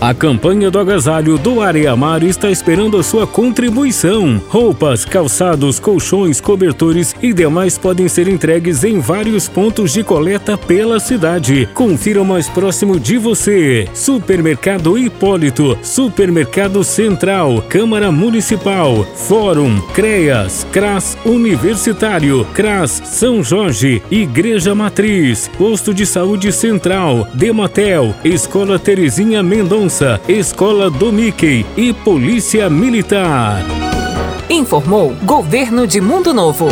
A campanha do agasalho do Areamar está esperando a sua contribuição. Roupas, calçados, colchões, cobertores e demais podem ser entregues em vários pontos de coleta pela cidade. Confira o mais próximo de você. Supermercado Hipólito, Supermercado Central, Câmara Municipal, Fórum, CREAS, CRAS Universitário, CRAS São Jorge, Igreja Matriz, Posto de Saúde Central, Dematel, Escola Terezinha Mendonça, Escola do Mickey e Polícia Militar. Informou Governo de Mundo Novo.